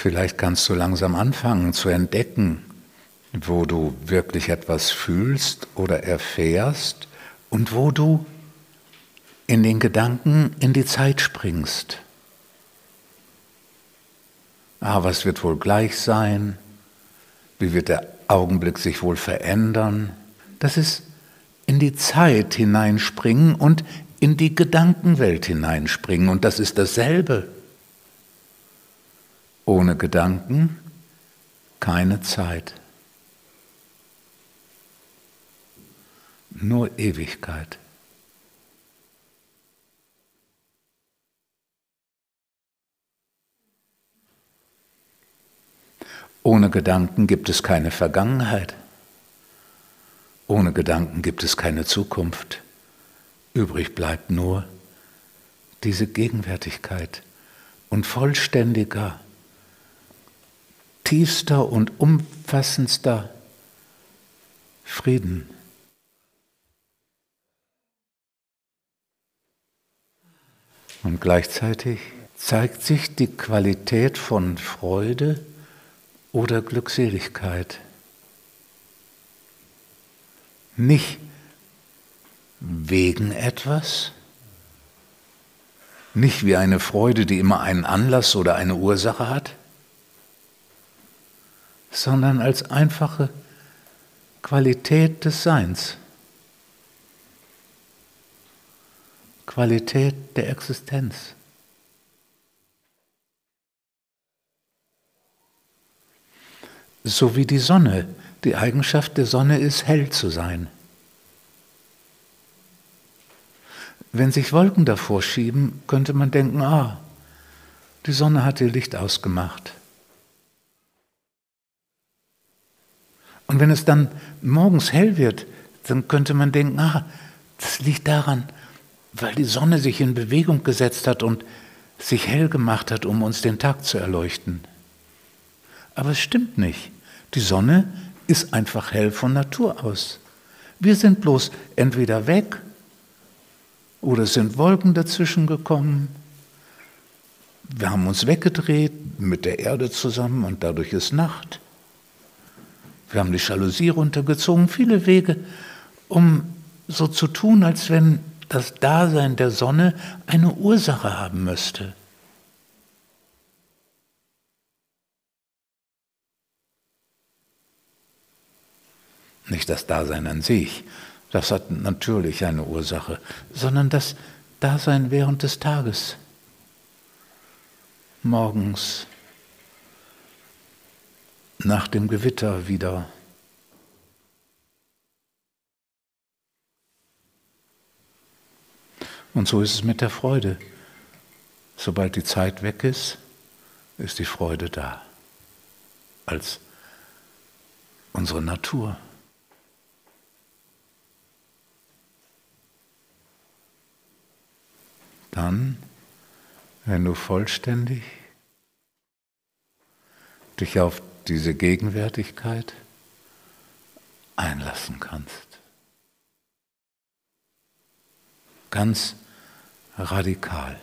Vielleicht kannst du langsam anfangen zu entdecken, wo du wirklich etwas fühlst oder erfährst und wo du in den Gedanken in die Zeit springst. Ah, was wird wohl gleich sein? Wie wird der Augenblick sich wohl verändern? Das ist in die Zeit hineinspringen und in die Gedankenwelt hineinspringen. Und das ist dasselbe. Ohne Gedanken keine Zeit. Nur Ewigkeit. Ohne Gedanken gibt es keine Vergangenheit. Ohne Gedanken gibt es keine Zukunft. Übrig bleibt nur diese Gegenwärtigkeit und vollständiger, tiefster und umfassendster Frieden. Und gleichzeitig zeigt sich die Qualität von Freude oder Glückseligkeit. Nicht wegen etwas, nicht wie eine Freude, die immer einen Anlass oder eine Ursache hat, sondern als einfache Qualität des Seins, Qualität der Existenz. So wie die Sonne. Die Eigenschaft der Sonne ist, hell zu sein. Wenn sich Wolken davor schieben, könnte man denken, ah, die Sonne hat ihr Licht ausgemacht. Und wenn es dann morgens hell wird, dann könnte man denken, ah, das liegt daran, weil die Sonne sich in Bewegung gesetzt hat und sich hell gemacht hat, um uns den Tag zu erleuchten. Aber es stimmt nicht. Die Sonne ist einfach hell von Natur aus. Wir sind bloß entweder weg oder sind Wolken dazwischen gekommen. Wir haben uns weggedreht mit der Erde zusammen und dadurch ist Nacht. Wir haben die Jalousie runtergezogen, viele Wege, um so zu tun, als wenn das Dasein der Sonne eine Ursache haben müsste. Nicht das Dasein an sich, das hat natürlich eine Ursache, sondern das Dasein während des Tages. Morgens, nach dem Gewitter wieder. Und so ist es mit der Freude. Sobald die Zeit weg ist, ist die Freude da. Als unsere Natur. dann, wenn du vollständig dich auf diese Gegenwärtigkeit einlassen kannst. Ganz radikal.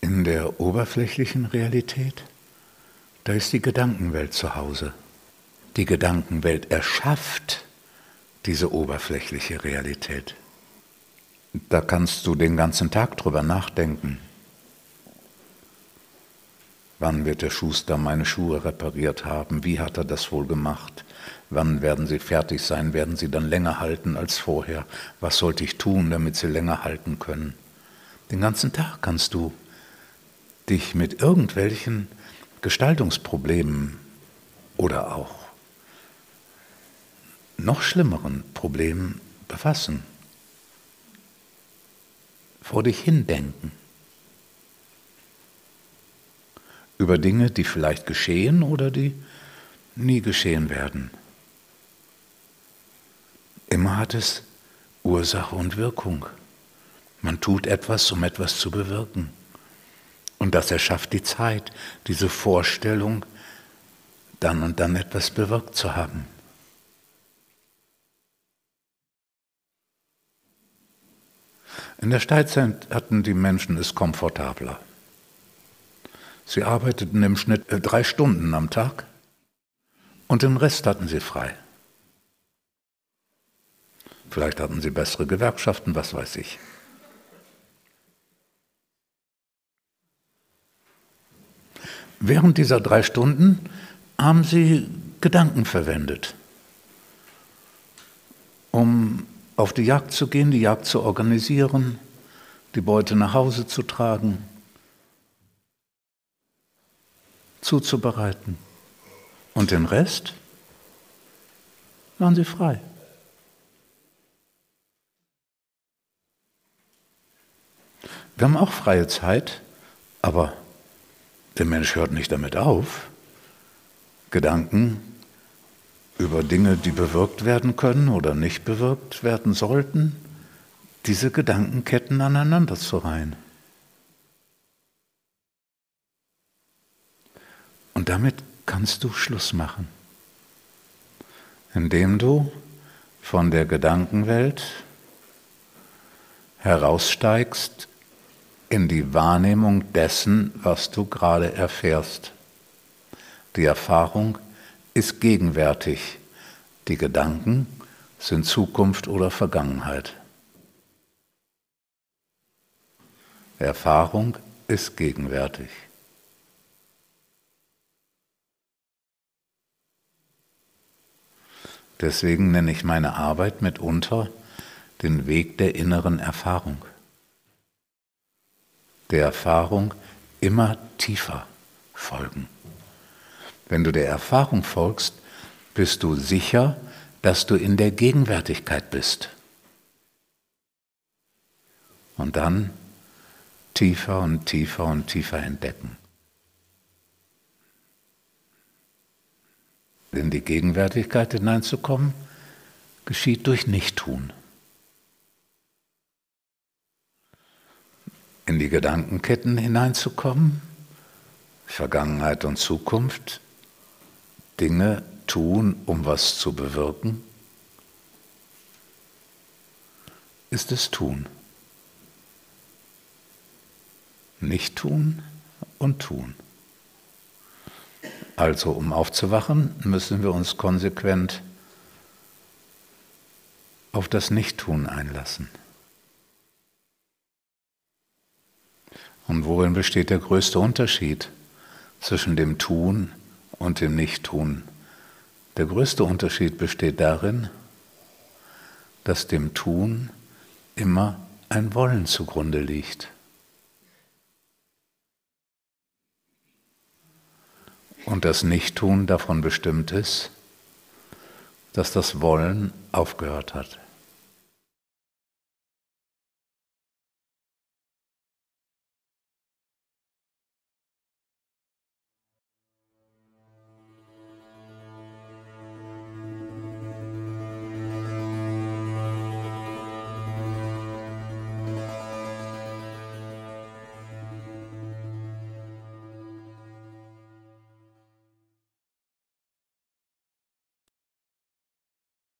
In der oberflächlichen Realität, da ist die Gedankenwelt zu Hause die Gedankenwelt erschafft diese oberflächliche Realität. Da kannst du den ganzen Tag drüber nachdenken. Wann wird der Schuster meine Schuhe repariert haben? Wie hat er das wohl gemacht? Wann werden sie fertig sein? Werden sie dann länger halten als vorher? Was sollte ich tun, damit sie länger halten können? Den ganzen Tag kannst du dich mit irgendwelchen Gestaltungsproblemen oder auch noch schlimmeren Problemen befassen. Vor dich hindenken. Über Dinge, die vielleicht geschehen oder die nie geschehen werden. Immer hat es Ursache und Wirkung. Man tut etwas, um etwas zu bewirken. Und das erschafft die Zeit, diese Vorstellung, dann und dann etwas bewirkt zu haben. In der Steinzeit hatten die Menschen es komfortabler. Sie arbeiteten im Schnitt äh, drei Stunden am Tag und den Rest hatten sie frei. Vielleicht hatten sie bessere Gewerkschaften, was weiß ich. Während dieser drei Stunden haben sie Gedanken verwendet, um auf die Jagd zu gehen, die Jagd zu organisieren, die Beute nach Hause zu tragen, zuzubereiten. Und den Rest waren sie frei. Wir haben auch freie Zeit, aber der Mensch hört nicht damit auf. Gedanken über Dinge, die bewirkt werden können oder nicht bewirkt werden sollten, diese Gedankenketten aneinander zu reihen. Und damit kannst du Schluss machen, indem du von der Gedankenwelt heraussteigst in die Wahrnehmung dessen, was du gerade erfährst. Die Erfahrung ist gegenwärtig, die Gedanken sind Zukunft oder Vergangenheit. Erfahrung ist gegenwärtig. Deswegen nenne ich meine Arbeit mitunter den Weg der inneren Erfahrung der Erfahrung immer tiefer folgen. Wenn du der Erfahrung folgst, bist du sicher, dass du in der Gegenwärtigkeit bist. Und dann tiefer und tiefer und tiefer entdecken. In die Gegenwärtigkeit hineinzukommen, geschieht durch Nichttun. in die Gedankenketten hineinzukommen, Vergangenheit und Zukunft, Dinge tun, um was zu bewirken, ist es tun. Nicht tun und tun. Also um aufzuwachen, müssen wir uns konsequent auf das Nichttun einlassen. Und worin besteht der größte Unterschied zwischen dem Tun und dem Nichttun? Der größte Unterschied besteht darin, dass dem Tun immer ein Wollen zugrunde liegt. Und das Nichttun davon bestimmt ist, dass das Wollen aufgehört hat.